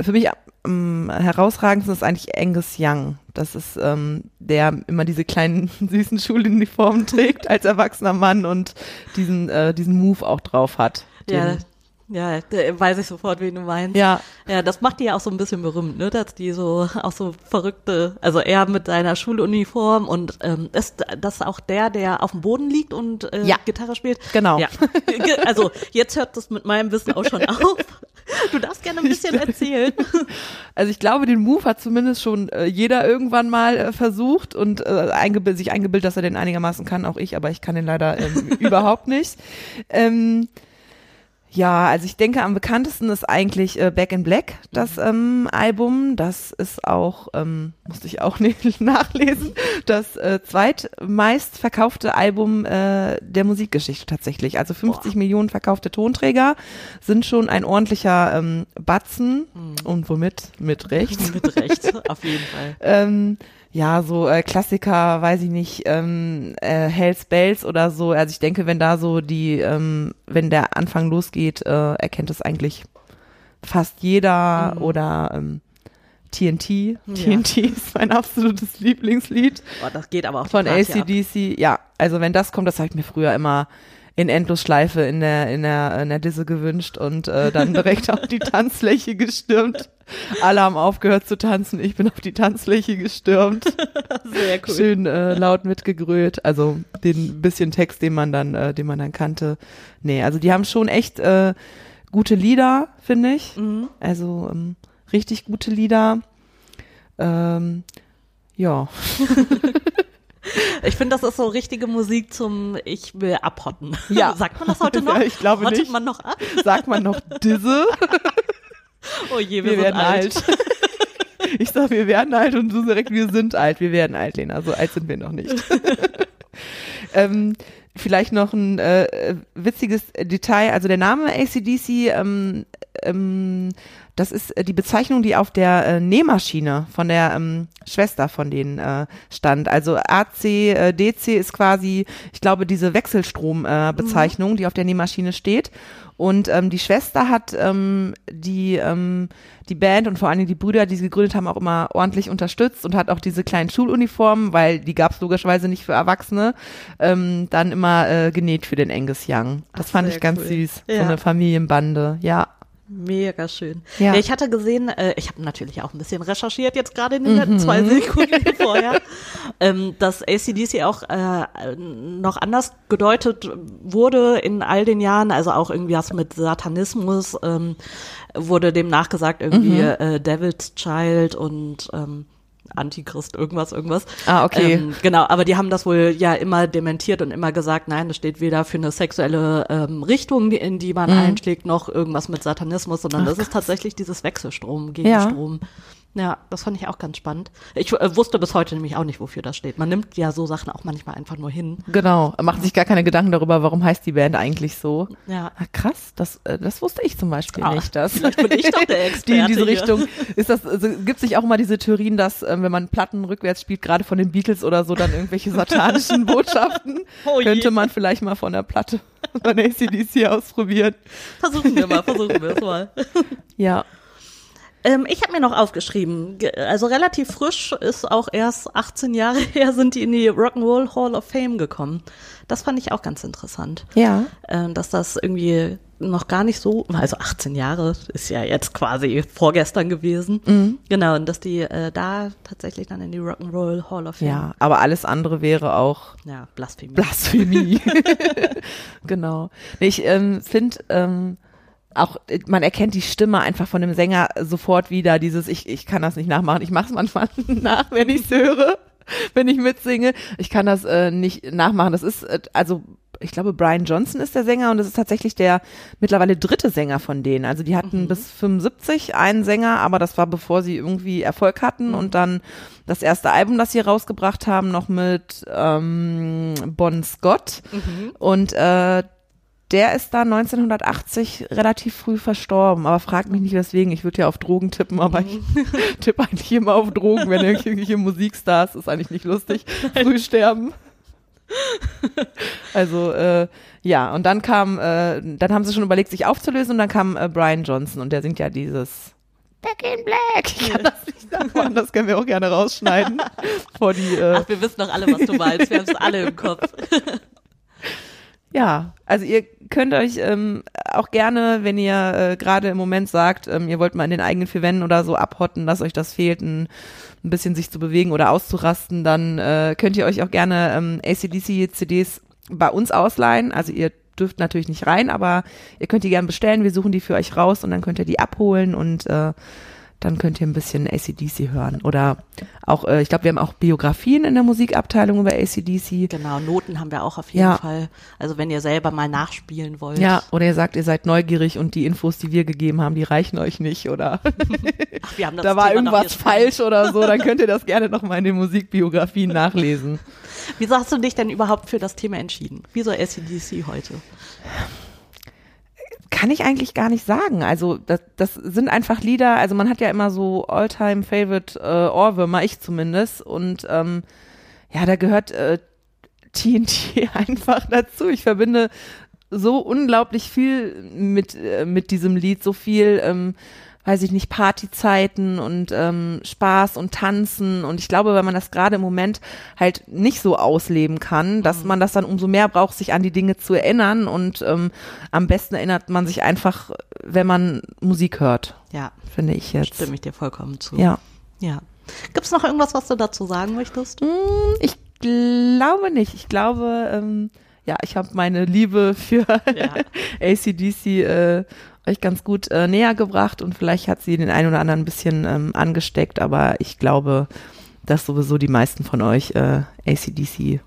für mich am herausragendsten ist eigentlich Angus Young. Das ist ähm, der immer diese kleinen süßen Schuluniformen trägt als erwachsener Mann und diesen, äh, diesen Move auch drauf hat. Ja, ja, weiß ich sofort, wen du meinst. Ja. Ja, das macht die ja auch so ein bisschen berühmt, ne? Dass die so auch so verrückte, also er mit seiner Schuluniform und ähm, ist das auch der, der auf dem Boden liegt und äh, ja. Gitarre spielt? Genau. Ja. Also jetzt hört das mit meinem Wissen auch schon auf. Du darfst gerne ein bisschen erzählen. Also ich glaube, den Move hat zumindest schon äh, jeder irgendwann mal äh, versucht und äh, eingebild, sich eingebildet, dass er den einigermaßen kann, auch ich, aber ich kann den leider ähm, überhaupt nicht. Ähm, ja, also ich denke, am bekanntesten ist eigentlich äh, Back in Black, das mhm. ähm, Album. Das ist auch, ähm, musste ich auch nicht nachlesen, das äh, zweitmeist verkaufte Album äh, der Musikgeschichte tatsächlich. Also 50 Boah. Millionen verkaufte Tonträger sind schon ein ordentlicher ähm, Batzen. Mhm. Und womit? Mit Recht. Mit Recht, auf jeden Fall. ähm, ja, so äh, Klassiker, weiß ich nicht, ähm, äh, Hells Bells oder so. Also ich denke, wenn da so die, ähm, wenn der Anfang losgeht, äh, erkennt es eigentlich fast jeder mhm. oder ähm, TNT. Ja. TNT ist mein absolutes Lieblingslied. Boah, das geht aber auch von ACDC. Ja, also wenn das kommt, das habe ich mir früher immer in Endlosschleife in der, in der, in der Disse gewünscht und äh, dann direkt auf die Tanzfläche gestürmt. Alle haben aufgehört zu tanzen. Ich bin auf die Tanzfläche gestürmt. Sehr cool. Schön äh, laut mitgegrölt. Also den bisschen Text, den man dann, äh, den man dann kannte. Nee, also die haben schon echt äh, gute Lieder, finde ich. Mhm. Also ähm, richtig gute Lieder. Ähm, ja. Ich finde, das ist so richtige Musik zum Ich will abhotten. Ja. Sagt man das heute noch? Ja, ich glaube Hottet nicht. man noch ab? Sagt man noch Disse? oh je, wir, wir werden alt. alt. Ich sag, wir werden alt und du direkt, wir sind alt. Wir werden alt, Lena. So alt sind wir noch nicht. ähm, vielleicht noch ein äh, witziges Detail. Also der Name ACDC ähm, ähm, das ist äh, die Bezeichnung, die auf der äh, Nähmaschine von der ähm, Schwester von denen äh, stand. Also AC, äh, DC ist quasi, ich glaube, diese Wechselstrom-Bezeichnung, äh, Bezeichnung, die auf der Nähmaschine steht. Und ähm, die Schwester hat ähm, die, ähm, die Band und vor allem die Brüder, die sie gegründet haben, auch immer ordentlich unterstützt und hat auch diese kleinen Schuluniformen, weil die gab es logischerweise nicht für Erwachsene, ähm, dann immer äh, genäht für den Angus Young. Das Ach, fand ich ganz cool. süß. Ja. So eine Familienbande, ja. Mega schön. Ja. Ja. ich hatte gesehen, äh, ich habe natürlich auch ein bisschen recherchiert, jetzt gerade in den letzten zwei Sekunden vorher, ähm, dass ACDC auch äh, noch anders gedeutet wurde in all den Jahren, also auch irgendwie was mit Satanismus ähm, wurde dem nachgesagt, irgendwie äh, Devil's Child und ähm, Antichrist, irgendwas, irgendwas. Ah, okay. Ähm, genau, aber die haben das wohl ja immer dementiert und immer gesagt, nein, das steht weder für eine sexuelle ähm, Richtung, in die man einschlägt, noch irgendwas mit Satanismus, sondern das ist tatsächlich dieses Wechselstrom, Gegenstrom. Ja. Das fand ich auch ganz spannend. Ich äh, wusste bis heute nämlich auch nicht, wofür das steht. Man nimmt ja so Sachen auch manchmal einfach nur hin. Genau, macht sich gar keine Gedanken darüber, warum heißt die Band eigentlich so. Ja. Ah, krass, das, äh, das wusste ich zum Beispiel Ah, nicht. Dass vielleicht bin ich doch der Die in Experte diese hier. Richtung. Ist das, also, gibt sich auch immer diese Theorien, dass ähm, wenn man Platten rückwärts spielt, gerade von den Beatles oder so, dann irgendwelche satanischen Botschaften, Oh könnte man vielleicht mal von der Platte von ACDC ausprobieren. Versuchen wir mal, versuchen wir es mal. Ja. Ähm, ich habe mir noch aufgeschrieben, ge- also relativ frisch ist auch erst 18 Jahre her sind die in die Rock'n'Roll Hall of Fame gekommen. Das fand ich auch ganz interessant, Ja. äh, dass das irgendwie noch gar nicht so, also 18 Jahre ist ja jetzt quasi vorgestern gewesen. Genau, und dass die äh, da tatsächlich dann in die Rock'n'Roll Hall of Fame. Ja, aber alles andere wäre auch Ja, Blasphemie. Blasphemie. genau. Ich ähm, finde, ähm, auch äh, man erkennt die Stimme einfach von dem Sänger sofort wieder. Dieses, ich, ich kann das nicht nachmachen. Ich mache es manchmal nach, wenn ich es höre, wenn ich mitsinge. Ich kann das äh, nicht nachmachen. Das ist, äh, also ich glaube, Brian Johnson ist der Sänger und das ist tatsächlich der mittlerweile dritte Sänger von denen. Also die hatten bis 75 einen Sänger, aber das war bevor sie irgendwie Erfolg hatten und dann das erste Album, das sie rausgebracht haben, noch mit ähm, Bon Scott und äh, der ist da 1980 relativ früh verstorben, aber fragt mich nicht weswegen. Ich würde ja auf Drogen tippen, aber ich tippe eigentlich immer auf Drogen, wenn irgendwelche Musikstars, ist eigentlich nicht lustig, früh sterben. Also äh, ja, und dann kam, äh, dann haben sie schon überlegt, sich aufzulösen und dann kam äh, Brian Johnson und der singt ja dieses Back in Black. Ich kann das nicht nachmachen, das können wir auch gerne rausschneiden. vor die, äh, Ach, wir wissen doch alle, was du meinst. Wir haben es alle im Kopf. Ja, also ihr könnt euch ähm, auch gerne, wenn ihr äh, gerade im Moment sagt, ähm, ihr wollt mal in den eigenen vier Wänden oder so abhotten, dass euch das fehlt, ein, ein bisschen sich zu bewegen oder auszurasten, dann äh, könnt ihr euch auch gerne ähm, ACDC-CDs bei uns ausleihen. Also ihr dürft natürlich nicht rein, aber ihr könnt die gerne bestellen. Wir suchen die für euch raus und dann könnt ihr die abholen und äh, dann könnt ihr ein bisschen ACDC hören. Oder auch, äh, ich glaube, wir haben auch Biografien in der Musikabteilung über ACDC. Genau, Noten haben wir auch auf jeden Ja. Fall. Also wenn ihr selber mal nachspielen wollt. Ja, oder ihr sagt, ihr seid neugierig und die Infos, die wir gegeben haben, die reichen euch nicht oder Ach, wir haben das da war Thema irgendwas falsch oder so, dann könnt ihr das gerne nochmal in den Musikbiografien nachlesen. Wieso hast du dich denn überhaupt für das Thema entschieden? Wieso ACDC heute? Kann ich eigentlich gar nicht sagen. Also das, das sind einfach Lieder, also man hat ja immer so All-Time-Favorite äh, Ohrwürmer, ich zumindest. Und ähm, ja, da gehört äh, TNT einfach dazu. Ich verbinde so unglaublich viel mit, äh, mit diesem Lied, so viel, ähm, weiß ich nicht, Partyzeiten und ähm, Spaß und Tanzen. Und ich glaube, wenn man das gerade im Moment halt nicht so ausleben kann, dass man das dann umso mehr braucht, sich an die Dinge zu erinnern. Und ähm, am besten erinnert man sich einfach, wenn man Musik hört, Ja, finde ich jetzt. stimme ich dir vollkommen zu. Ja. ja. Gibt es noch irgendwas, was du dazu sagen möchtest? Hm, Ich glaube nicht. Ich glaube, ähm, ja, ich habe meine Liebe für Ja. ACDC äh, euch ganz gut äh, näher gebracht und vielleicht hat sie den einen oder anderen ein bisschen ähm, angesteckt, aber ich glaube, dass sowieso die meisten von euch äh, ACDC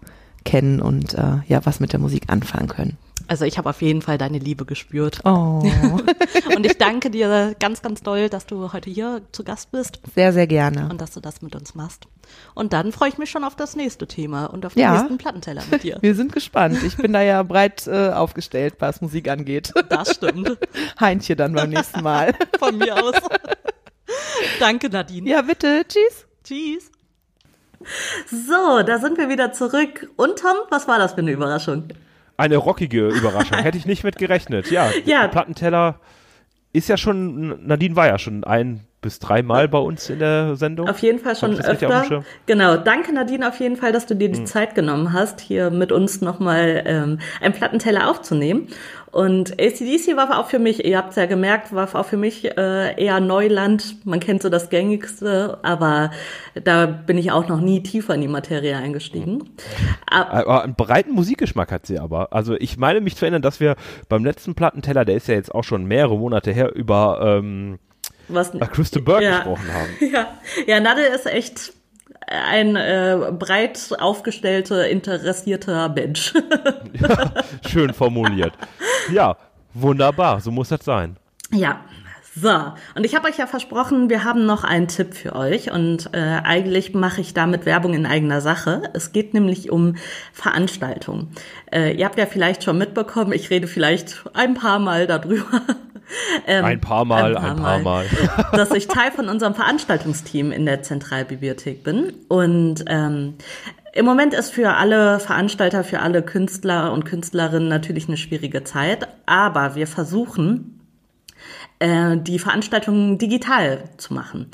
kennen und äh, ja, was mit der Musik anfangen können. Also ich habe auf jeden Fall deine Liebe gespürt. Oh. und ich danke dir ganz, ganz doll, dass du heute hier zu Gast bist. Sehr, sehr gerne. Und dass du das mit uns machst. Und dann freue ich mich schon auf das nächste Thema und auf den Ja. nächsten Plattenteller mit dir. Wir sind gespannt. Ich bin da ja breit äh, aufgestellt, was Musik angeht. Das stimmt. Heintje dann beim nächsten Mal. Von mir aus. danke, Nadine. Ja, bitte. Tschüss. Tschüss. So, da sind wir wieder zurück. Und Tom, was war das für eine Überraschung? Eine rockige Überraschung. Hätte ich nicht mit gerechnet. Ja, Ja. der Plattenteller ist ja schon, Nadine war ja schon ein bis dreimal bei uns in der Sendung. Auf jeden Fall schon öfter. Genau, danke Nadine auf jeden Fall, dass du dir die Zeit genommen hast, hier mit uns nochmal ähm, einen Plattenteller aufzunehmen. Und ACDC war auch für mich, ihr habt es ja gemerkt, war auch für mich äh, eher Neuland. Man kennt so das Gängigste, aber da bin ich auch noch nie tiefer in die Materie eingestiegen. Ab, Aber einen breiten Musikgeschmack hat sie aber. Also ich meine mich zu erinnern, dass wir beim letzten Plattenteller, der ist ja jetzt auch schon mehrere Monate her, über ähm, was, Crystal Burke Ja. gesprochen haben. Ja, ja Nadel ist echt ein äh, breit aufgestellter, interessierter Mensch. Schön formuliert. Ja, wunderbar, so muss das sein. Ja. So, und ich habe euch ja versprochen, wir haben noch einen Tipp für euch und äh, eigentlich mache ich damit Werbung in eigener Sache. Es geht nämlich um Veranstaltungen. Äh, ihr habt ja vielleicht schon mitbekommen, ich rede vielleicht ein paar Mal darüber. Ähm, Ein paar Mal, ein paar Mal. dass ich Teil von unserem Veranstaltungsteam in der Zentralbibliothek bin. Und ähm, im Moment ist für alle Veranstalter, für alle Künstler und Künstlerinnen natürlich eine schwierige Zeit, aber wir versuchen, äh, die Veranstaltungen digital zu machen.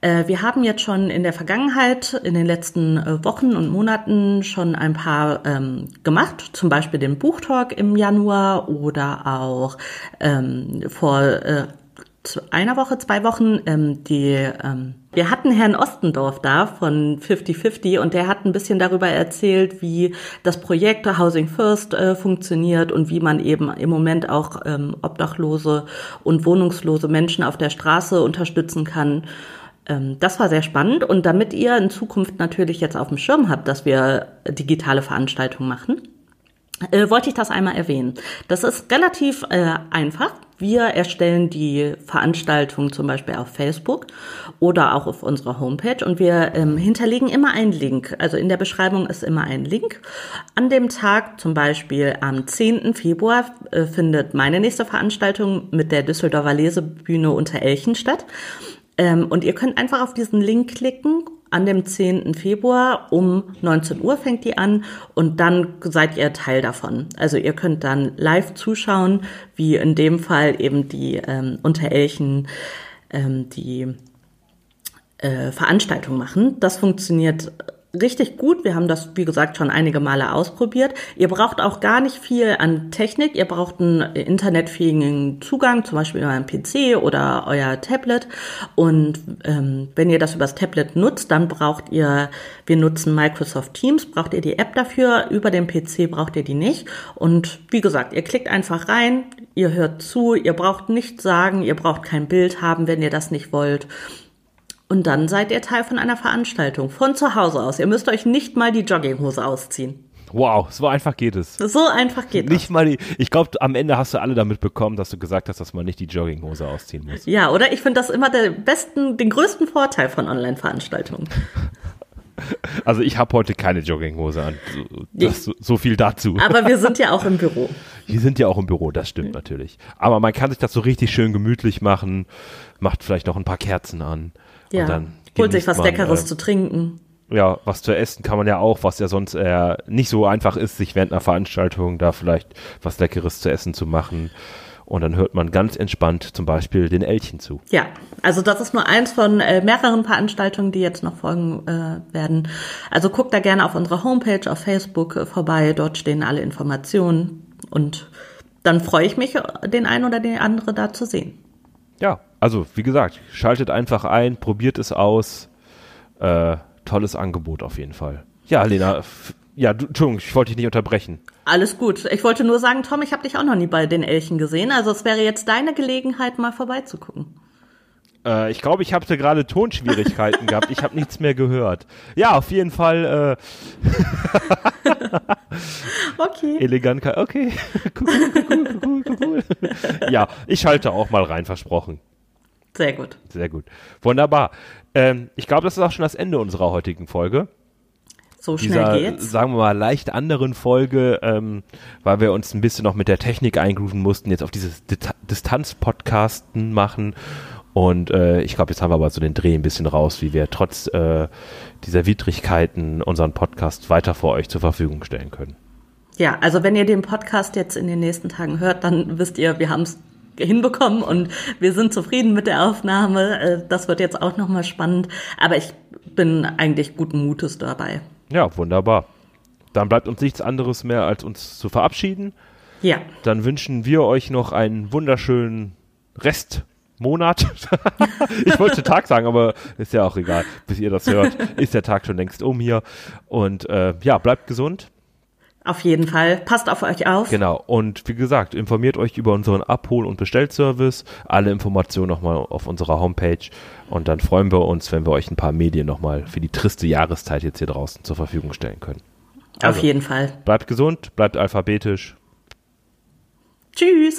Äh, Wir haben jetzt schon in der Vergangenheit, in den letzten äh, Wochen und Monaten schon ein paar ähm, gemacht, zum Beispiel den Buchtalk im Januar oder auch ähm, vor äh, einer Woche, zwei Wochen, ähm, die, ähm, wir hatten Herrn Ostendorf da von 50-50 und der hat ein bisschen darüber erzählt, wie das Projekt Housing First äh, funktioniert und wie man eben im Moment auch ähm, obdachlose und wohnungslose Menschen auf der Straße unterstützen kann. Ähm, das war sehr spannend und damit ihr in Zukunft natürlich jetzt auf dem Schirm habt, dass wir digitale Veranstaltungen machen, äh, wollte ich das einmal erwähnen. Das ist relativ äh, einfach. Wir erstellen die Veranstaltung zum Beispiel auf Facebook oder auch auf unserer Homepage und wir ähm, hinterlegen immer einen Link. Also in der Beschreibung ist immer ein Link. An dem Tag, zum Beispiel am 10. Februar, äh, findet meine nächste Veranstaltung mit der Düsseldorfer Lesebühne unter Elchen statt. Ähm, und ihr könnt einfach auf diesen Link klicken. An dem 10. Februar um 19 Uhr fängt die an und dann seid ihr Teil davon. Also ihr könnt dann live zuschauen, wie in dem Fall eben die ähm, unter Elchen ähm, die äh, Veranstaltung machen. Das funktioniert richtig gut. Wir haben das, wie gesagt, schon einige Male ausprobiert. Ihr braucht auch gar nicht viel an Technik. Ihr braucht einen internetfähigen Zugang, zum Beispiel einen PC oder euer Tablet. Und ähm, wenn ihr das übers Tablet nutzt, dann braucht ihr, wir nutzen Microsoft Teams, braucht ihr die App dafür. Über den PC braucht ihr die nicht. Und wie gesagt, ihr klickt einfach rein, ihr hört zu, ihr braucht nichts sagen, ihr braucht kein Bild haben, wenn ihr das nicht wollt. Und dann seid ihr Teil von einer Veranstaltung von zu Hause aus. Ihr müsst euch nicht mal die Jogginghose ausziehen. Wow, so einfach geht es. So einfach geht Nicht mal die, ich glaube, am Ende hast du alle damit bekommen, dass du gesagt hast, dass man nicht die Jogginghose ausziehen muss. das. Ja, oder? Ich finde das immer den besten, den größten Vorteil von Online-Veranstaltungen. Also ich habe heute keine Jogginghose an. So, das, so, so viel dazu. Aber wir sind ja auch im Büro. Wir sind ja auch im Büro, das stimmt natürlich. Aber man kann sich das so richtig schön gemütlich machen, macht vielleicht noch ein paar Kerzen an. Ja. Und dann Holt sich was man, Leckeres äh, zu trinken. Ja, was zu essen kann man ja auch, was ja sonst eher nicht so einfach ist, sich während einer Veranstaltung da vielleicht was Leckeres zu essen zu machen. Und dann hört man ganz entspannt zum Beispiel den Elchen zu. Ja, also das ist nur eins von äh, mehreren Veranstaltungen, die jetzt noch folgen äh, werden. Also guckt da gerne auf unserer Homepage, auf Facebook äh, vorbei. Dort stehen alle Informationen. Und dann freue ich mich, den einen oder den andere da zu sehen. Ja, also wie gesagt, schaltet einfach ein, probiert es aus. Äh, tolles Angebot auf jeden Fall. Ja, Lena, ja, du, Entschuldigung, ich wollte dich nicht unterbrechen. Alles gut. Ich wollte nur sagen, Tom, ich habe dich auch noch nie bei den Elchen gesehen. Also es wäre jetzt deine Gelegenheit, mal vorbeizugucken. Äh, ich glaube, ich habe gerade Tonschwierigkeiten gehabt. Ich habe nichts mehr gehört. Ja, auf jeden Fall. Äh, Okay. elegant. Okay. cool, cool, cool, cool, cool. Ja, ich schalte auch mal rein, versprochen. Sehr gut. Sehr gut. Wunderbar. Ähm, ich glaube, das ist auch schon das Ende unserer heutigen Folge. So schnell dieser, geht's. sagen wir mal, leicht anderen Folge, ähm, weil wir uns ein bisschen noch mit der Technik eingrooven mussten, jetzt auf dieses Distanz-Podcasten machen. Und äh, ich glaube, jetzt haben wir aber so den Dreh ein bisschen raus, wie wir trotz äh, dieser Widrigkeiten unseren Podcast weiter vor euch zur Verfügung stellen können. Ja, also wenn ihr den Podcast jetzt in den nächsten Tagen hört, dann wisst ihr, wir haben es hinbekommen und wir sind zufrieden mit der Aufnahme. Äh, Das wird jetzt auch nochmal spannend. Aber ich bin eigentlich guten Mutes dabei. Ja, wunderbar. Dann bleibt uns nichts anderes mehr, als uns zu verabschieden. Ja, Dann wünschen wir euch noch einen wunderschönen Restmonat. ich wollte Tag sagen, aber ist ja auch egal. Bis ihr das hört, ist der Tag schon längst um hier. Und äh, ja, bleibt gesund. Auf jeden Fall. Passt auf euch auf. Genau. Und wie gesagt, informiert euch über unseren Abhol- und Bestellservice. Alle Informationen nochmal auf unserer Homepage. Und dann freuen wir uns, wenn wir euch ein paar Medien nochmal für die triste Jahreszeit jetzt hier draußen zur Verfügung stellen können. Auf jeden Fall. Bleibt gesund, bleibt alphabetisch. Tschüss.